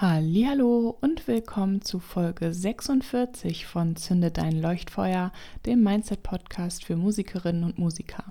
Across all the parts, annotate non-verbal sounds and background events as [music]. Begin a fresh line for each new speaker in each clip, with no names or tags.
Hallo und willkommen zu Folge 46 von Zünde dein Leuchtfeuer, dem Mindset Podcast für Musikerinnen und Musiker.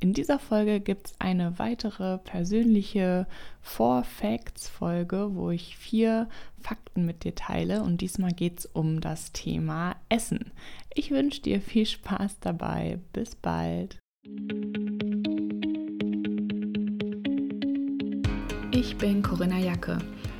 In dieser Folge gibt es eine weitere persönliche Four Facts Folge, wo ich vier Fakten mit dir teile und diesmal geht es um das Thema Essen. Ich wünsche dir viel Spaß dabei. Bis bald. Ich bin Corinna Jacke.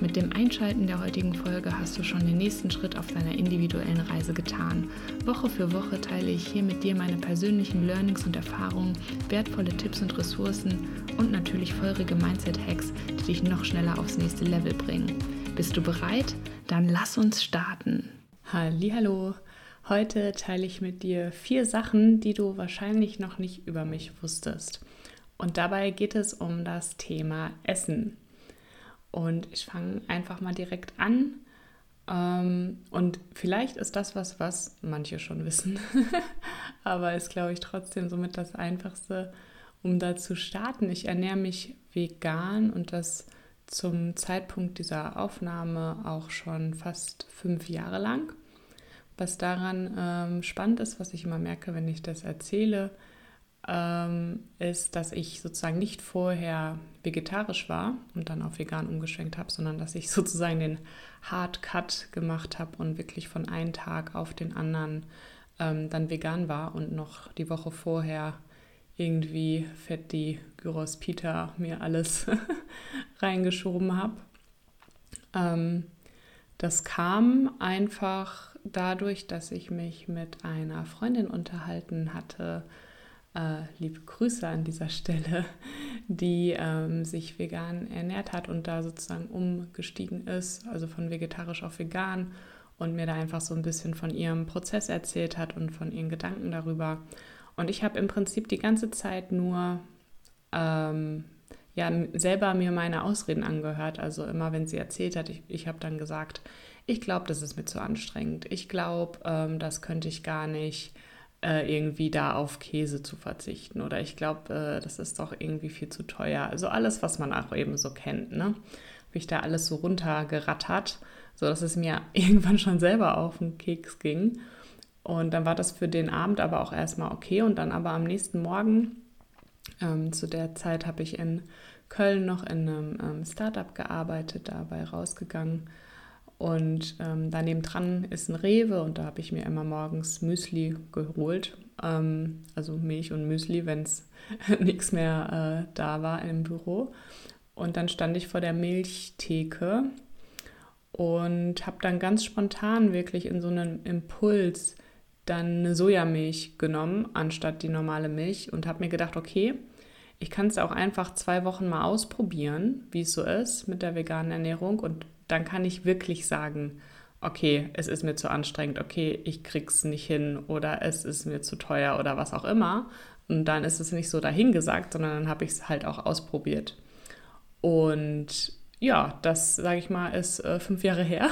Mit dem Einschalten der heutigen Folge hast du schon den nächsten Schritt auf deiner individuellen Reise getan. Woche für Woche teile ich hier mit dir meine persönlichen Learnings und Erfahrungen, wertvolle Tipps und Ressourcen und natürlich feurige Mindset-Hacks, die dich noch schneller aufs nächste Level bringen. Bist du bereit? Dann lass uns starten. Hallo. Heute teile ich mit dir vier Sachen, die du wahrscheinlich noch nicht über mich wusstest. Und dabei geht es um das Thema Essen. Und ich fange einfach mal direkt an. Ähm, und vielleicht ist das was, was manche schon wissen, [laughs] aber ist, glaube ich, trotzdem somit das Einfachste, um da zu starten. Ich ernähre mich vegan und das zum Zeitpunkt dieser Aufnahme auch schon fast fünf Jahre lang. Was daran ähm, spannend ist, was ich immer merke, wenn ich das erzähle, ähm, ist, dass ich sozusagen nicht vorher vegetarisch war und dann auf vegan umgeschwenkt habe, sondern dass ich [laughs] sozusagen den Hard Cut gemacht habe und wirklich von einem Tag auf den anderen ähm, dann vegan war und noch die Woche vorher irgendwie fett die Gyros Pita mir alles [laughs] reingeschoben habe. Ähm, das kam einfach dadurch, dass ich mich mit einer Freundin unterhalten hatte, äh, liebe Grüße an dieser Stelle, [laughs] die ähm, sich vegan ernährt hat und da sozusagen umgestiegen ist, also von vegetarisch auf vegan und mir da einfach so ein bisschen von ihrem Prozess erzählt hat und von ihren Gedanken darüber. Und ich habe im Prinzip die ganze Zeit nur ähm, ja, selber mir meine Ausreden angehört. Also immer, wenn sie erzählt hat, ich, ich habe dann gesagt, ich glaube, das ist mir zu anstrengend. Ich glaube, ähm, das könnte ich gar nicht äh, irgendwie da auf Käse zu verzichten. Oder ich glaube, äh, das ist doch irgendwie viel zu teuer. Also alles, was man auch eben so kennt, ne? Wie ich da alles so runtergerattert, sodass es mir [laughs] irgendwann schon selber auf den Keks ging. Und dann war das für den Abend aber auch erstmal okay. Und dann aber am nächsten Morgen, ähm, zu der Zeit habe ich in Köln noch in einem ähm, Startup gearbeitet, dabei rausgegangen und ähm, daneben dran ist ein Rewe und da habe ich mir immer morgens Müsli geholt. Ähm, also Milch und Müsli, wenn es [laughs] nichts mehr äh, da war im Büro. Und dann stand ich vor der Milchtheke und habe dann ganz spontan wirklich in so einem Impuls dann eine Sojamilch genommen, anstatt die normale Milch und habe mir gedacht, okay, ich kann es auch einfach zwei Wochen mal ausprobieren, wie es so ist mit der veganen Ernährung und dann kann ich wirklich sagen, okay, es ist mir zu anstrengend, okay, ich krieg's nicht hin oder es ist mir zu teuer oder was auch immer. Und dann ist es nicht so dahingesagt, sondern dann habe ich es halt auch ausprobiert. Und ja, das, sage ich mal, ist äh, fünf Jahre her.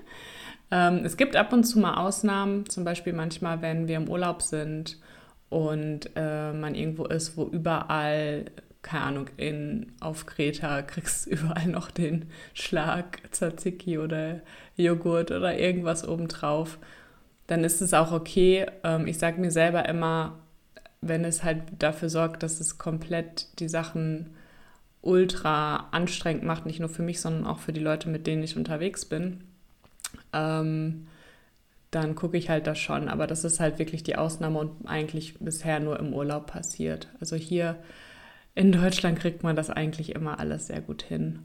[laughs] ähm, es gibt ab und zu mal Ausnahmen, zum Beispiel manchmal, wenn wir im Urlaub sind und äh, man irgendwo ist, wo überall keine Ahnung, in, auf Kreta kriegst du überall noch den Schlag Tzatziki oder Joghurt oder irgendwas obendrauf, dann ist es auch okay. Ähm, ich sage mir selber immer, wenn es halt dafür sorgt, dass es komplett die Sachen ultra anstrengend macht, nicht nur für mich, sondern auch für die Leute, mit denen ich unterwegs bin, ähm, dann gucke ich halt das schon. Aber das ist halt wirklich die Ausnahme und eigentlich bisher nur im Urlaub passiert. Also hier in Deutschland kriegt man das eigentlich immer alles sehr gut hin.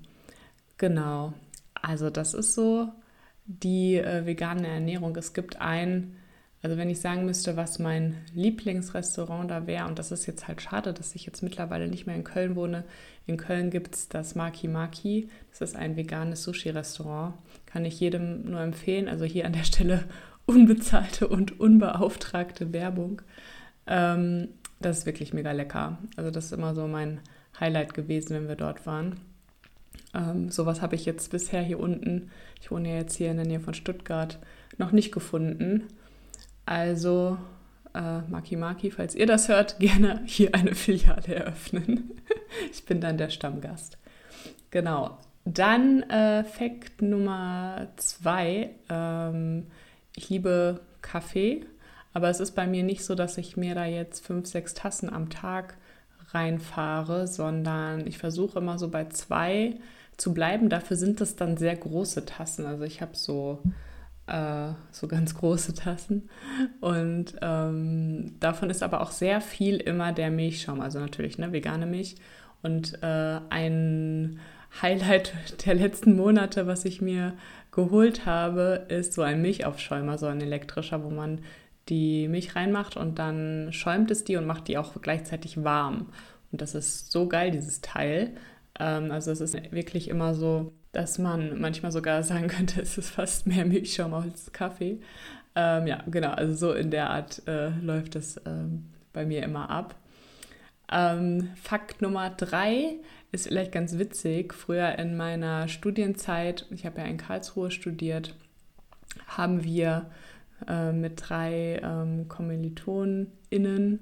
Genau. Also das ist so die äh, vegane Ernährung. Es gibt ein, also wenn ich sagen müsste, was mein Lieblingsrestaurant da wäre, und das ist jetzt halt schade, dass ich jetzt mittlerweile nicht mehr in Köln wohne. In Köln gibt es das Maki Maki. Das ist ein veganes Sushi-Restaurant. Kann ich jedem nur empfehlen. Also hier an der Stelle [laughs] unbezahlte und unbeauftragte Werbung. Ähm, das ist wirklich mega lecker. Also das ist immer so mein Highlight gewesen, wenn wir dort waren. Ähm, sowas habe ich jetzt bisher hier unten, ich wohne ja jetzt hier in der Nähe von Stuttgart, noch nicht gefunden. Also, äh, Maki Maki, falls ihr das hört, [laughs] gerne hier eine Filiale eröffnen. [laughs] ich bin dann der Stammgast. Genau. Dann äh, Fakt Nummer zwei. Ähm, ich liebe Kaffee, aber es ist bei mir nicht so, dass ich mir da jetzt fünf, sechs Tassen am Tag reinfahre, sondern ich versuche immer so bei zwei zu bleiben. Dafür sind es dann sehr große Tassen. Also ich habe so, äh, so ganz große Tassen. Und ähm, davon ist aber auch sehr viel immer der Milchschaum, also natürlich ne, vegane Milch. Und äh, ein Highlight [laughs] der letzten Monate, was ich mir geholt habe, ist so ein Milchaufschäumer, so ein elektrischer, wo man die Milch reinmacht und dann schäumt es die und macht die auch gleichzeitig warm. Und das ist so geil, dieses Teil. Ähm, also es ist wirklich immer so, dass man manchmal sogar [laughs] sagen könnte, es ist fast mehr Milchschaum als Kaffee. Ähm, ja, genau, also so in der Art äh, läuft es ähm, bei mir immer ab. Ähm, Fakt Nummer drei ist vielleicht ganz witzig. Früher in meiner Studienzeit, ich habe ja in Karlsruhe studiert, haben wir äh, mit drei ähm, KommilitonInnen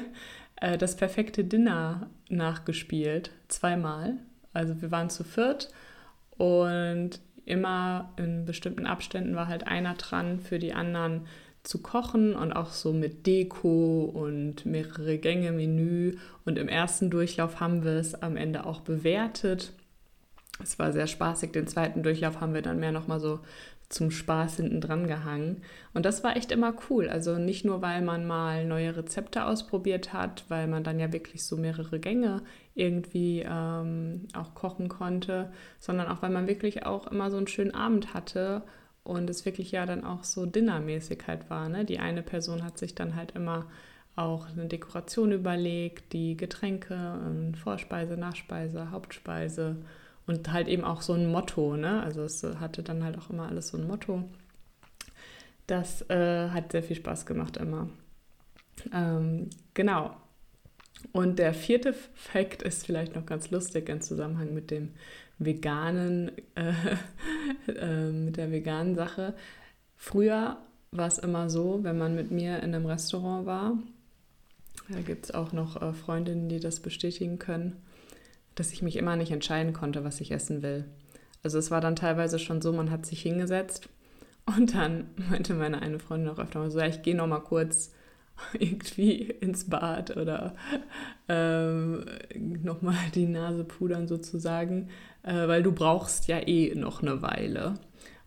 [laughs] äh, das perfekte Dinner nachgespielt, zweimal. Also wir waren zu viert und immer in bestimmten Abständen war halt einer dran für die anderen zu kochen und auch so mit Deko und mehrere Gänge Menü. Und im ersten Durchlauf haben wir es am Ende auch bewertet. Es war sehr spaßig. Den zweiten Durchlauf haben wir dann mehr nochmal so zum Spaß hinten dran gehangen. Und das war echt immer cool. Also nicht nur, weil man mal neue Rezepte ausprobiert hat, weil man dann ja wirklich so mehrere Gänge irgendwie ähm, auch kochen konnte, sondern auch, weil man wirklich auch immer so einen schönen Abend hatte und es wirklich ja dann auch so Dinnermäßig halt war. Ne? Die eine Person hat sich dann halt immer auch eine Dekoration überlegt, die Getränke, Vorspeise, Nachspeise, Hauptspeise und halt eben auch so ein Motto, ne? Also es hatte dann halt auch immer alles so ein Motto. Das äh, hat sehr viel Spaß gemacht immer. Ähm, genau. Und der vierte Fakt ist vielleicht noch ganz lustig im Zusammenhang mit dem veganen, äh, [laughs] äh, mit der veganen Sache. Früher war es immer so, wenn man mit mir in einem Restaurant war, da gibt es auch noch äh, Freundinnen, die das bestätigen können, dass ich mich immer nicht entscheiden konnte, was ich essen will. Also es war dann teilweise schon so, man hat sich hingesetzt [laughs] und dann meinte meine eine Freundin auch öfter mal so, ja, ich gehe noch mal kurz [laughs] irgendwie ins Bad oder ähm, nochmal die Nase pudern sozusagen, äh, weil du brauchst ja eh noch eine Weile.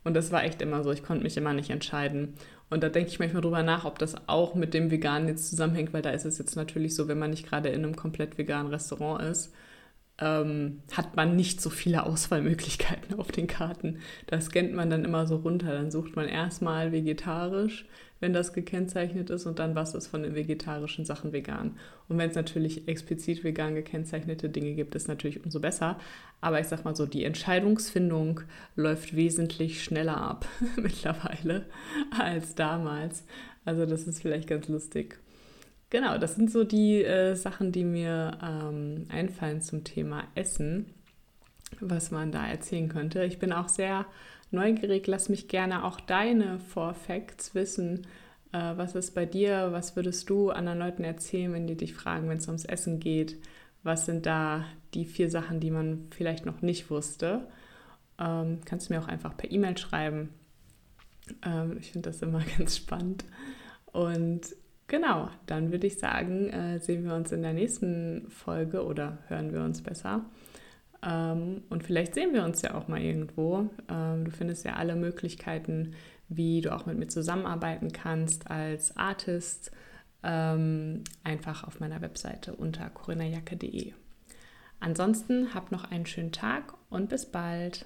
Und das war echt immer so, ich konnte mich immer nicht entscheiden. Und da denke ich manchmal drüber nach, ob das auch mit dem Veganen jetzt zusammenhängt, weil da ist es jetzt natürlich so, wenn man nicht gerade in einem komplett veganen Restaurant ist, ähm, hat man nicht so viele Auswahlmöglichkeiten auf den Karten. Da scannt man dann immer so runter. Dann sucht man erstmal vegetarisch, wenn das gekennzeichnet ist, und dann was ist von den vegetarischen Sachen vegan. Und wenn es natürlich explizit vegan gekennzeichnete Dinge gibt, ist natürlich umso besser. Aber ich sag mal so, die Entscheidungsfindung läuft wesentlich schneller ab [laughs] mittlerweile als damals. Also das ist vielleicht ganz lustig. Genau, das sind so die äh, Sachen, die mir ähm, einfallen zum Thema Essen, was man da erzählen könnte. Ich bin auch sehr neugierig, lass mich gerne auch deine Four Facts wissen. Äh, was ist bei dir? Was würdest du anderen Leuten erzählen, wenn die dich fragen, wenn es ums Essen geht? Was sind da die vier Sachen, die man vielleicht noch nicht wusste? Ähm, kannst du mir auch einfach per E-Mail schreiben. Ähm, ich finde das immer [laughs] ganz spannend. Und Genau, dann würde ich sagen, äh, sehen wir uns in der nächsten Folge oder hören wir uns besser. Ähm, und vielleicht sehen wir uns ja auch mal irgendwo. Ähm, du findest ja alle Möglichkeiten, wie du auch mit mir zusammenarbeiten kannst als Artist, ähm, einfach auf meiner Webseite unter corinajacke.de. Ansonsten habt noch einen schönen Tag und bis bald.